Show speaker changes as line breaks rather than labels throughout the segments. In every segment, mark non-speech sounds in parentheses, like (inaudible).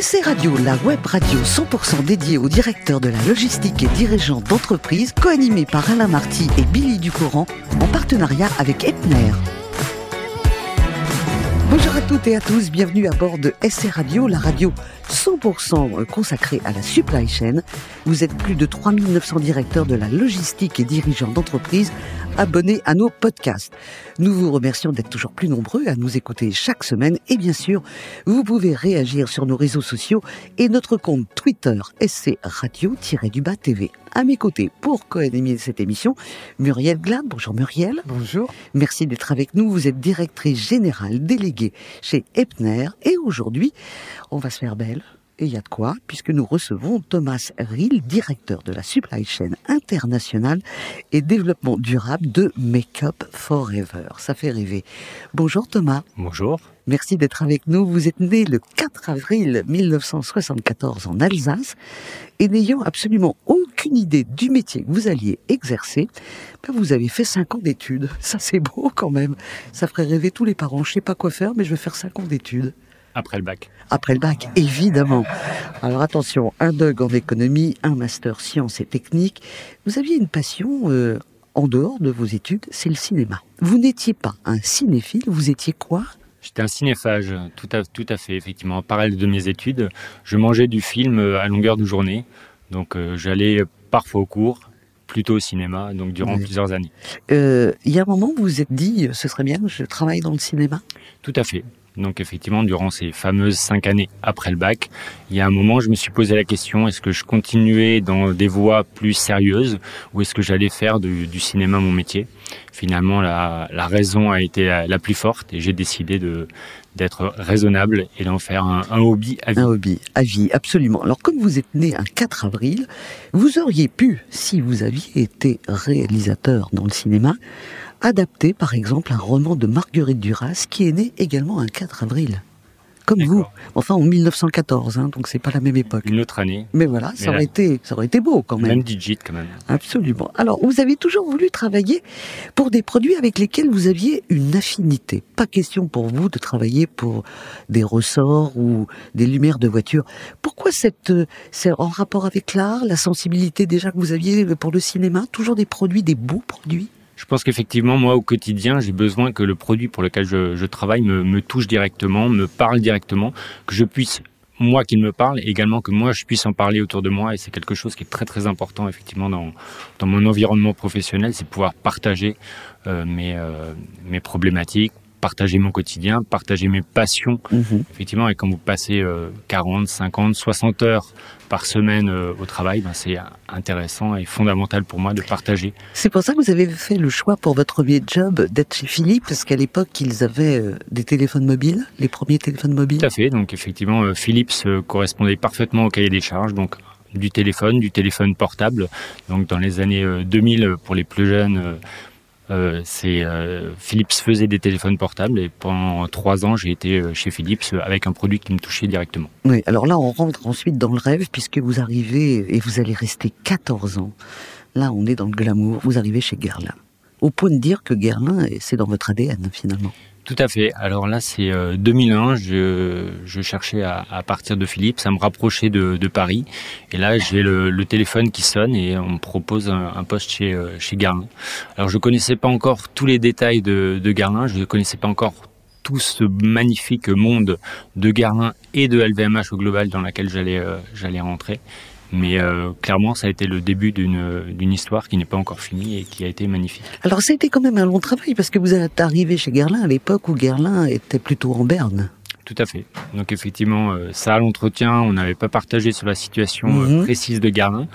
SC Radio, la web radio 100% dédiée aux directeurs de la logistique et dirigeants d'entreprise, co-animée par Alain Marty et Billy Ducourant, en partenariat avec Epner. Bonjour à toutes et à tous, bienvenue à bord de SC Radio, la radio 100% consacrée à la supply chain. Vous êtes plus de 3900 directeurs de la logistique et dirigeants d'entreprise abonnés à nos podcasts. Nous vous remercions d'être toujours plus nombreux à nous écouter chaque semaine et bien sûr, vous pouvez réagir sur nos réseaux sociaux et notre compte Twitter SC Radio-du-Bas TV. À mes côtés, pour co-animer cette émission, Muriel Glad. Bonjour Muriel.
Bonjour.
Merci d'être avec nous. Vous êtes directrice générale déléguée chez Epner et aujourd'hui, on va se faire belle et il y a de quoi, puisque nous recevons Thomas Rill, directeur de la supply chain internationale et développement durable de Make Up Forever. Ça fait rêver. Bonjour Thomas.
Bonjour.
Merci d'être avec nous. Vous êtes né le 4 avril 1974 en Alsace et n'ayant absolument aucune idée du métier que vous alliez exercer, ben, vous avez fait 5 ans d'études. Ça c'est beau quand même. Ça ferait rêver tous les parents. Je sais pas quoi faire, mais je vais faire 5 ans d'études.
Après le bac.
Après le bac, évidemment. Alors attention, un DUG en économie, un master sciences et techniques. Vous aviez une passion euh, en dehors de vos études, c'est le cinéma. Vous n'étiez pas un cinéphile, vous étiez quoi?
J'étais un cinéphage, tout à, tout à fait, effectivement. En parallèle de mes études, je mangeais du film euh, à longueur de journée. Donc euh, j'allais parfois au cours, plutôt au cinéma, donc durant
Oui.
plusieurs années.
Euh, Il y a un moment où vous vous êtes dit, ce serait bien, je travaille dans le cinéma?
Tout à fait. Donc effectivement, durant ces fameuses cinq années après le bac, il y a un moment, je me suis posé la question est-ce que je continuais dans des voies plus sérieuses ou est-ce que j'allais faire du, cinéma mon métier? Finalement, la, raison a été la, la plus forte et j'ai décidé de d'être raisonnable et d'en faire un, un hobby à vie.
Un hobby, à vie, absolument. Alors comme vous êtes né un 4 avril, vous auriez pu, si vous aviez été réalisateur dans le cinéma, adapter par exemple un roman de Marguerite Duras qui est né également un 4 avril. Comme vous, enfin en 1914, hein, donc c'est pas la même époque.
Une autre année,
Mais voilà, ça
Mais
aurait
là-
été, ça aurait été beau quand même.
même digit quand même.
Absolument. Alors, vous avez toujours voulu travailler pour des produits avec lesquels vous aviez une affinité. Pas question pour vous de travailler pour des ressorts ou des lumières de voiture. Pourquoi cette, euh, c'est en rapport avec l'art, la sensibilité déjà que vous aviez pour le cinéma, toujours des produits, des beaux produits?
Je pense qu'effectivement, moi, au quotidien, j'ai besoin que le produit pour lequel je, travaille me, touche directement, me parle directement, que je puisse, moi, qu'il me parle, également que moi, je puisse en parler autour de moi. Et c'est quelque chose qui est très, très important, effectivement, dans, mon environnement professionnel, c'est pouvoir partager euh, euh, mes problématiques, partager mon quotidien, partager mes passions. Effectivement, et quand vous passez euh, 40, 50, 60 heures par semaine euh, au travail, ben, c'est intéressant et fondamental pour moi de partager
C'est pour ça que vous avez fait le choix pour votre premier job d'être chez Philippe, parce qu'à l'époque, ils avaient euh, des téléphones mobiles, les premiers téléphones mobiles.
Tout à fait. Donc effectivement, euh, Philips correspondait parfaitement au cahier des charges. Donc du téléphone, du téléphone portable. Donc dans les années euh, 2000, euh, pour les plus jeunes, euh, c'est euh, Philips faisait des téléphones portables et pendant trois ans, j'ai été euh, chez Philips avec un produit qui me touchait directement.
Oui, alors là, on rentre ensuite dans le rêve, puisque vous arrivez, et vous allez rester 14 ans. Là, on est dans le glamour, vous arrivez chez Guerlain. Au point de dire que Guerlain, c'est dans votre ADN, finalement.
Tout à fait. Alors là, c'est euh, 2001. Je, je cherchais à, partir de Philips, à me rapprocher de, Paris. Et là, j'ai le, téléphone qui sonne et on me propose un, poste chez, euh, chez Garlin. Alors, je connaissais pas encore tous les détails de, de Garlin. Je ne connaissais pas encore tout ce magnifique monde de Garlin et de LVMH au global dans laquelle j'allais euh, j'allais rentrer. Mais euh, clairement, ça a été le début d'une histoire qui n'est pas encore finie et qui a été magnifique.
Alors, ça a été quand même un long travail, parce que vous êtes arrivé chez Guerlain à l'époque où Guerlain était plutôt en berne.
Tout à fait. Donc effectivement, euh, ça à l'entretien, on n'avait pas partagé sur la situation euh,
Mhm.
précise de Garlin.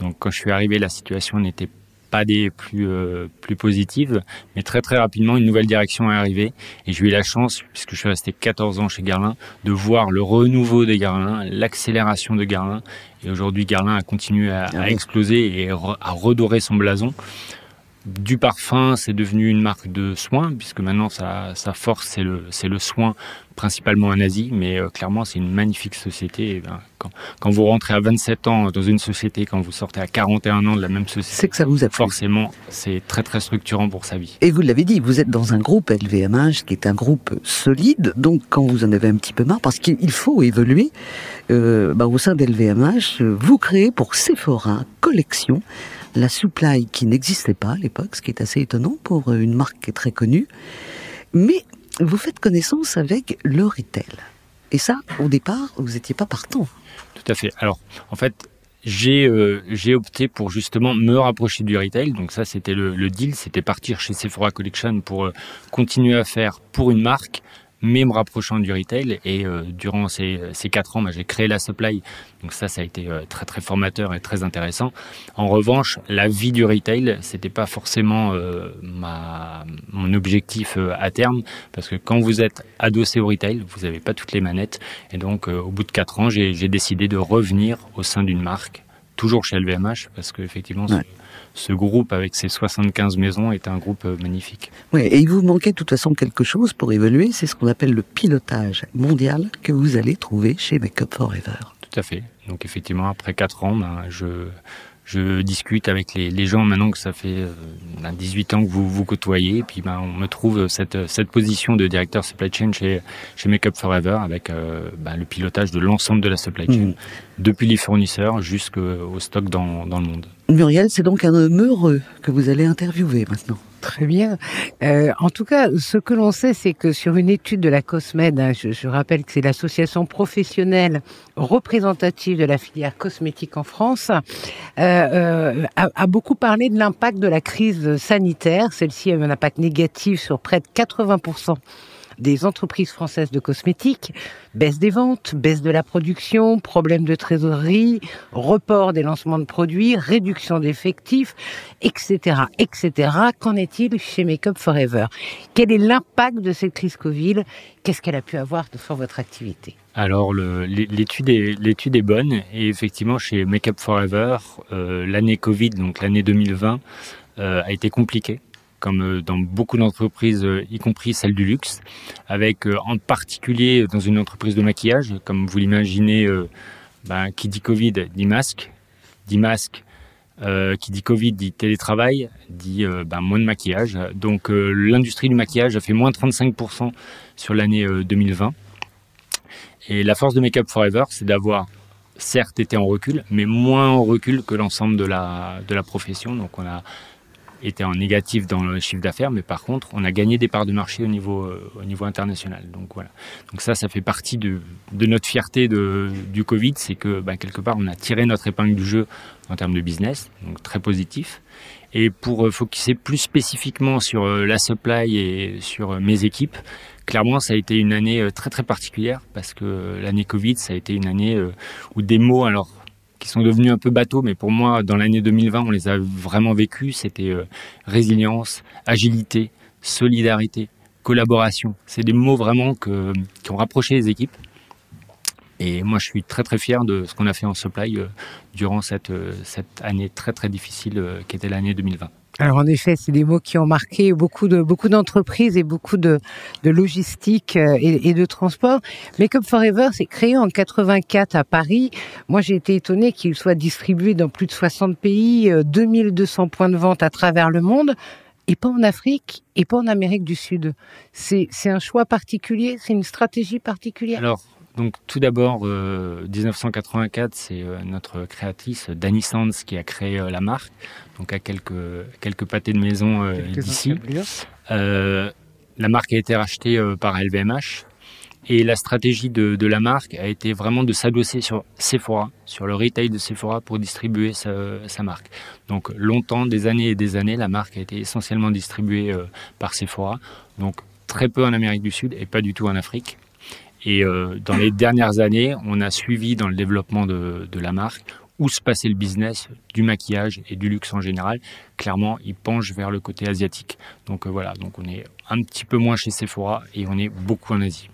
Donc quand je suis arrivé, la situation n'était pas des plus euh, plus positives, mais très très rapidement une nouvelle direction est arrivée et j'ai eu la chance, puisque je suis resté 14 ans chez Garlin, de voir le renouveau des Garlin, l'accélération de Garlin. Et aujourd'hui, Garlin a continué à,
Ah
à exploser et re- à redorer son blason. Du parfum, c'est devenu une marque de soins, puisque maintenant sa, sa force, c'est le, c'est le soin, principalement en Asie, mais euh, clairement, c'est une magnifique société. Ben, quand, quand, vous rentrez à 27 ans dans une société, quand vous sortez à 41 ans de la même société,
c'est que ça vous a
Forcément, c'est très très structurant pour sa vie.
Et vous l'avez dit, vous êtes dans un groupe LVMH qui est un groupe solide, donc quand vous en avez un petit peu marre, parce qu'il faut évoluer, euh, ben, au sein d'LVMH, vous créez pour Sephora Collection la supply qui n'existait pas à l'époque, ce qui est assez étonnant pour une marque qui est très connue. Mais vous faites connaissance avec le retail. Et ça, au départ, vous n'étiez pas partant.
Tout à fait. Alors, en fait, j'ai euh, j'ai opté pour justement me rapprocher du retail. Donc ça, c'était le, le, deal, c'était partir chez Sephora Collection pour euh, continuer à faire pour une marque mais me rapprochant du retail. Et euh, durant ces, ces quatre ans, bah, j'ai créé la supply. Donc ça, ça a été euh, très très formateur et très intéressant. En revanche, la vie du retail, c'était pas forcément euh, mon objectif à terme, parce que quand vous êtes adossé au retail, vous n'avez pas toutes les manettes. Et donc, au bout de quatre ans, j'ai décidé de revenir au sein d'une marque, toujours chez LVMH, parce qu'effectivement, ouais ce groupe avec ses 75 maisons est un groupe euh, magnifique.
Oui, et il vous manquait de toute façon quelque chose pour évoluer, c'est ce qu'on appelle le pilotage mondial que vous allez trouver chez Makeup Forever.
Tout à fait. Donc effectivement, après 4 ans, ben, je, je discute avec les, les, gens maintenant que ça fait euh, 18 ans que vous vous côtoyez. Et puis ben, on me trouve cette, cette position de directeur supply chain chez, chez Makeup Forever avec euh, ben, le pilotage de l'ensemble de la supply chain, mmh. depuis les fournisseurs jusqu'au stock dans, dans le monde.
Muriel, c'est donc un homme heureux que vous allez interviewer maintenant.
Très bien. Euh, en tout cas, ce que l'on sait, c'est que sur une étude de la COSMED, hein, je, je, rappelle que c'est l'association professionnelle représentative de la filière cosmétique en France, euh, euh, a, a, beaucoup parlé de l'impact de la crise sanitaire. Celle-ci a eu un impact négatif sur près de 80 des entreprises françaises de cosmétiques, baisse des ventes, baisse de la production, problème de trésorerie, report des lancements de produits, réduction d'effectifs, etc., etc. Qu'en est-il chez Makeup Forever? Quel est l'impact de cette crise Covid? Qu'est-ce qu'elle a pu avoir sur votre activité?
Alors l'étude est, l'étude est bonne et effectivement chez Makeup Forever, euh, l'année Covid, donc l'année 2020, euh, a été compliquée comme dans beaucoup d'entreprises, y compris celle du luxe, avec en particulier dans une entreprise de maquillage, comme vous l'imaginez, ben, qui dit Covid dit masque, dit masque, euh, qui dit Covid dit télétravail, dit euh, ben, moins de maquillage. Donc euh, l'industrie du maquillage a fait moins 35% sur l'année 2020. Et la force de Make Up Forever, c'est d'avoir certes été en recul, mais moins en recul que l'ensemble de la, de la profession. Donc on a était en négatif dans le chiffre d'affaires, mais par contre, on a gagné des parts de marché au niveau, euh, international. Donc voilà. Donc ça, ça fait partie de, notre fierté du Covid, c'est que bah, quelque part, on a tiré notre épingle du jeu en termes de business, donc très positif. Et pour euh, focuser plus spécifiquement sur euh, la supply et sur euh, mes équipes, clairement, ça a été une année très très particulière parce que l'année Covid, ça a été une année où des mots, alors qui sont devenus un peu bateaux, mais pour moi, dans l'année 2020, on les a vraiment vécus. C'était euh, résilience, agilité, solidarité, collaboration. C'est des mots vraiment qui ont rapproché les équipes. Et moi, je suis très très fier de ce qu'on a fait en supply euh, durant cette, euh, cette année très très difficile qui était l'année 2020.
Alors en effet, c'est des mots qui ont marqué beaucoup de beaucoup d'entreprises et beaucoup de, de logistique et, et, de transport. Makeup Forever, c'est créé en 84 à Paris. Moi, j'ai été étonnée qu'il soit distribué dans plus de 60 pays, 2200 points de vente à travers le monde et pas en Afrique et pas en Amérique du Sud. C'est un choix particulier, c'est une stratégie particulière?
Alors, donc tout d'abord, euh, 1984, c'est euh, notre créatrice Dani Sands qui a créé euh, la marque, donc à quelques quelques pâtés de maison euh, d'ici. Euh, la marque a été rachetée euh, par LVMH et la stratégie de, de, la marque a été vraiment de s'adosser sur Sephora, sur le retail de Sephora pour distribuer sa, sa, marque. Donc longtemps, des années et des années, la marque a été essentiellement distribuée par Sephora, donc très peu en Amérique du Sud et pas du tout en Afrique. Et euh, dans les dernières années, on a suivi dans le développement de, la marque où se passait le business du maquillage et du luxe en général. Clairement, il penche vers le côté asiatique. Donc euh, voilà, donc on est un petit peu moins chez Sephora et on est beaucoup en Asie.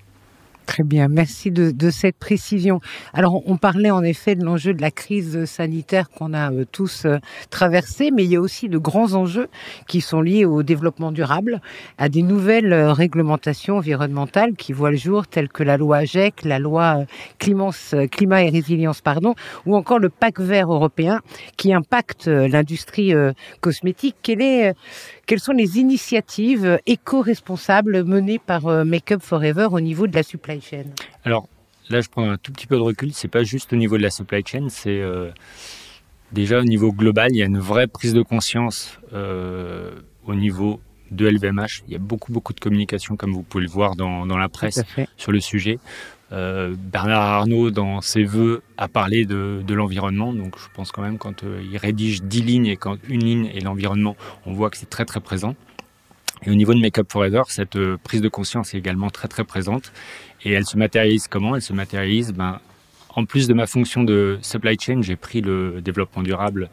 Très bien, merci de, cette précision. Alors, on parlait en effet de l'enjeu de la crise sanitaire qu'on a euh, tous euh, traversé, mais il y a aussi de grands enjeux qui sont liés au développement durable, à des nouvelles euh, réglementations environnementales qui voient le jour, telles que la loi AGEC, la loi climat et résilience, pardon, ou encore le pacte vert européen qui impacte l'industrie cosmétique. Quelles sont les initiatives éco-responsables menées par Make Up Forever au niveau de la supply chain
Alors là, je prends un tout petit peu de recul. C'est pas juste au niveau de la supply chain, c'est euh, déjà au niveau global. Il y a une vraie prise de conscience euh, au niveau de LVMH. Il y a beaucoup beaucoup de communication, comme vous pouvez le voir dans, dans la presse, sur le sujet. Euh, Bernard Arnault, dans ses voeux, a parlé de, de l'environnement. Donc, je pense quand même quand euh, il rédige dix lignes et quand une ligne est l'environnement, on voit que c'est très très présent. Et au niveau de Make Up Forever, cette euh, prise de conscience est également très très présente. Et elle se matérialise comment? Elle se matérialise ben, en plus de ma fonction de supply chain, j'ai pris le développement durable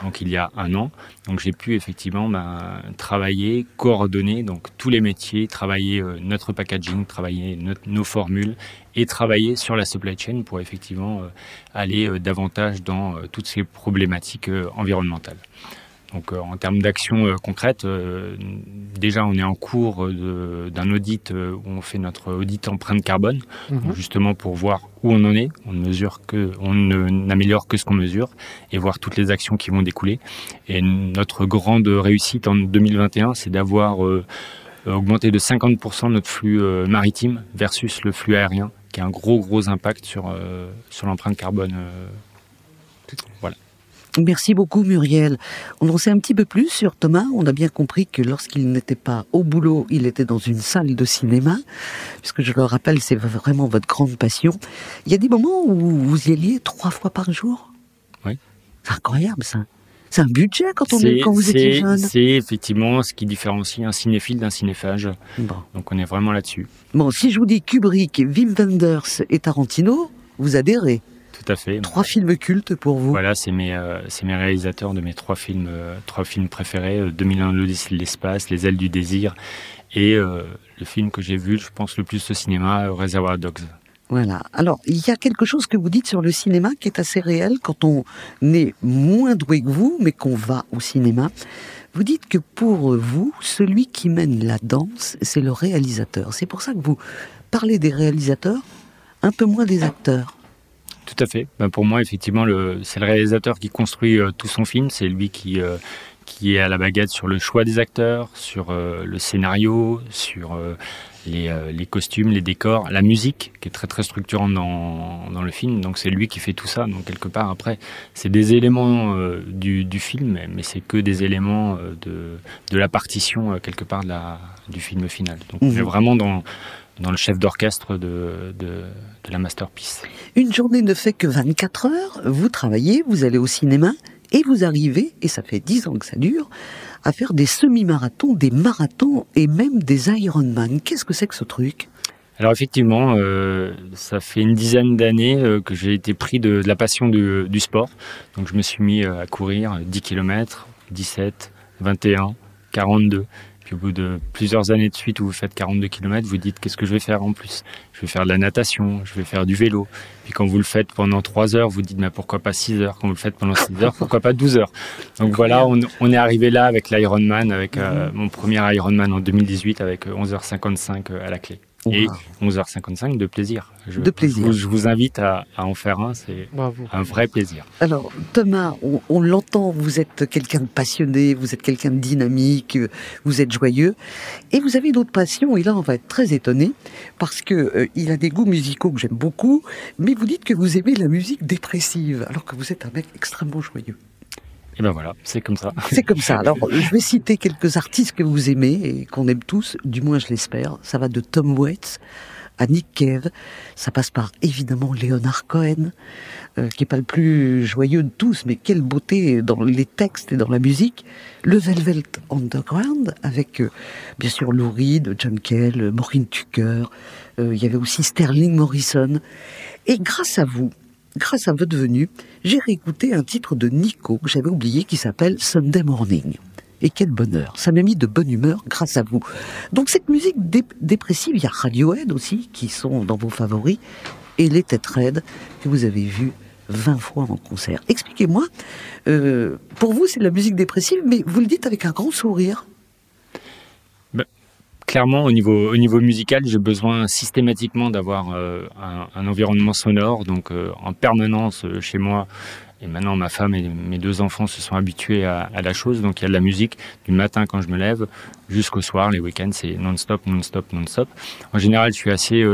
donc il y a un an. Donc j'ai pu effectivement ben, travailler, coordonner donc tous les métiers, travailler euh, notre packaging, travailler nos formules et travailler sur la supply chain pour effectivement euh, aller euh, davantage dans toutes ces problématiques environnementales. Donc euh, en termes d'action euh, concrète, euh, déjà on est en cours d'un audit où on fait notre audit empreinte carbone, mhm. justement pour voir où on en est. On ne mesure que, on n'améliore que ce qu'on mesure et voir toutes les actions qui vont découler. Et notre grande réussite en 2021, c'est d'avoir augmenté de 50% notre flux maritime versus le flux aérien, qui a un gros gros impact sur sur l'empreinte carbone. voilà.
Merci beaucoup Muriel. On en sait un petit peu plus sur Thomas. On a bien compris que lorsqu'il n'était pas au boulot, il était dans une salle de cinéma, puisque je le rappelle, c'est vraiment votre grande passion. Il y a des moments où vous y alliez trois fois par jour?
Oui.
C'est incroyable ça. C'est un budget quand, on est, quand vous étiez jeune.
C'est effectivement ce qui différencie un cinéphile d'un cinéphage. Bon. Donc on est vraiment là-dessus.
Bon, si je vous dis Kubrick, Wim Wenders et Tarantino, vous adhérez
tout à fait.
Trois films cultes pour vous.
Voilà, c'est mes, euh, mes réalisateurs de mes trois films, euh, trois films préférés 2001 euh, l'Odyssée de l'espace, Les ailes du désir et le film que j'ai vu, je pense, le plus au cinéma, Reservoir Dogs.
Voilà. Alors, il y a quelque chose que vous dites sur le cinéma qui est assez réel quand on est moins doué que vous, mais qu'on va au cinéma. Vous dites que pour vous, celui qui mène la danse, c'est le réalisateur. C'est pour ça que vous parlez des réalisateurs, un peu moins des acteurs.
Tout à fait. Ben pour moi, effectivement, c'est le réalisateur qui construit euh, tout son film. C'est lui qui, euh, qui est à la baguette sur le choix des acteurs, sur euh, le scénario, sur les, les, costumes, les décors, la musique, qui est très très structurante dans, dans le film. Donc c'est lui qui fait tout ça. Donc quelque part, après, c'est des éléments du, du, film, mais c'est que des éléments de, de la partition, quelque part, de la, du film final. Donc on est mmh. vraiment dans dans le chef d'orchestre de, de, de, la masterpiece.
Une journée ne fait que 24 heures, vous travaillez, vous allez au cinéma, et vous arrivez, et ça fait 10 ans que ça dure, à faire des semi-marathons, des marathons et même des Ironman. Qu'est-ce que c'est que ce truc?
Alors effectivement, euh, ça fait une dizaine d'années euh, que j'ai été pris de, de la passion du, du, sport. Donc je me suis mis euh, à courir 10 km, 17, 21, 42. Puis au bout de plusieurs années de suite où vous faites 42 km, vous dites qu'est-ce que je vais faire en plus? Je vais faire de la natation, je vais faire du vélo. Puis quand vous le faites pendant 3 heures, vous dites mais pourquoi pas 6 heures? Quand vous le faites pendant 6 heures, pourquoi pas 12 heures? Donc voilà, on, on, est arrivé là avec l'Ironman, avec euh, mhm. mon premier Ironman en 2018 avec 11h55 euh, à la clé. Et 11h55 de plaisir.
Je, de plaisir.
Je vous, invite à, en faire un, c'est un vrai plaisir.
Alors Thomas, on, l'entend, vous êtes quelqu'un de passionné, vous êtes quelqu'un de dynamique, vous êtes joyeux, et vous avez d'autres passions. Et là, on va être très étonné parce que euh, il a des goûts musicaux que j'aime beaucoup, mais vous dites que vous aimez la musique dépressive, alors que vous êtes un mec extrêmement joyeux.
Et ben voilà, c'est comme ça.
C'est comme ça. Alors, (laughs) je vais citer quelques artistes que vous aimez et qu'on aime tous, du moins je l'espère. Ça va de Tom Waits à Nick Cave. Ça passe par évidemment Leonard Cohen, euh, qui est pas le plus joyeux de tous, mais quelle beauté dans les textes et dans la musique. Le Velvet Underground avec euh, bien sûr Lou Reed, John Cale, Maureen Tucker. Euh, il y avait aussi Sterling Morrison. Et grâce à vous, grâce à votre venue, j'ai réécouté un titre de Nico que j'avais oublié qui s'appelle Sunday Morning. Et quel bonheur. Ça m'a mis de bonne humeur grâce à vous. Donc cette musique dépressive, il y a Radiohead aussi, qui sont dans vos favoris, et les Têtes Raides, que vous avez vus 20 fois en concert. Expliquez-moi, euh, pour vous c'est de la musique dépressive, mais vous le dites avec un grand sourire.
Clairement, au niveau, au niveau musical, j'ai besoin systématiquement d'avoir euh, un, environnement sonore, donc euh, en permanence chez moi. Et maintenant, ma femme et mes deux enfants se sont habitués à, la chose, donc il y a de la musique du matin quand je me lève jusqu'au soir. Les week-ends, c'est non-stop, non-stop, non-stop. En général, je suis assez,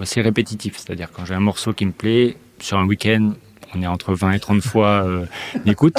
assez répétitif, c'est-à-dire quand j'ai un morceau qui me plaît, sur un week-end, on est entre 20 et 30 fois euh, (laughs) d'écoute.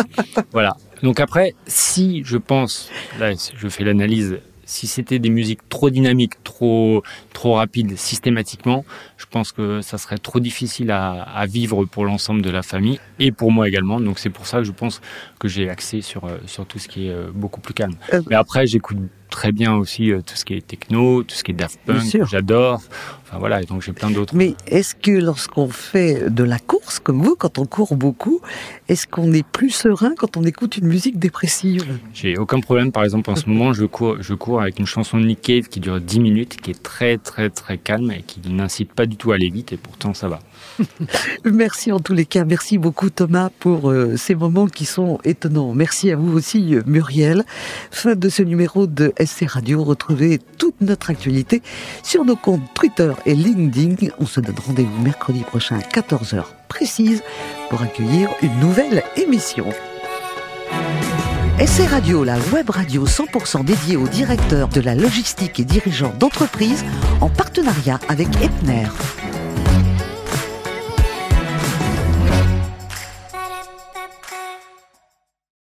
voilà. Donc après, si je pense, là je fais l'analyse, si c'était des musiques trop dynamiques, trop trop rapides systématiquement, je pense que ça serait trop difficile à, vivre pour l'ensemble de la famille et pour moi également. Donc c'est pour ça que je pense que j'ai axé sur euh, sur tout ce qui est euh, beaucoup plus calme. Mais après, j'écoute très bien aussi tout ce qui est techno, tout ce qui est Daft Punk, j'adore. Enfin voilà, donc j'ai plein d'autres.
Mais est-ce que lorsqu'on fait de la course comme vous, quand on court beaucoup, est-ce qu'on est plus serein quand on écoute une musique dépressive?
J'ai aucun problème. Par exemple, en ce moment, je cours, je cours avec une chanson de Nick Cave qui dure 10 minutes, qui est très très très calme et qui n'incite pas du tout à aller vite et pourtant ça va. (laughs)
Merci en tous les cas. Merci beaucoup Thomas pour euh, ces moments qui sont étonnants. Merci à vous aussi Muriel. Fin de ce numéro de SC Radio. Retrouvez toute notre actualité sur nos comptes Twitter et LinkedIn. On se donne rendez-vous mercredi prochain à 14h précise pour accueillir une nouvelle émission. SC Radio, la web radio 100% dédiée aux directeurs de la logistique et dirigeants d'entreprise en partenariat avec Epner.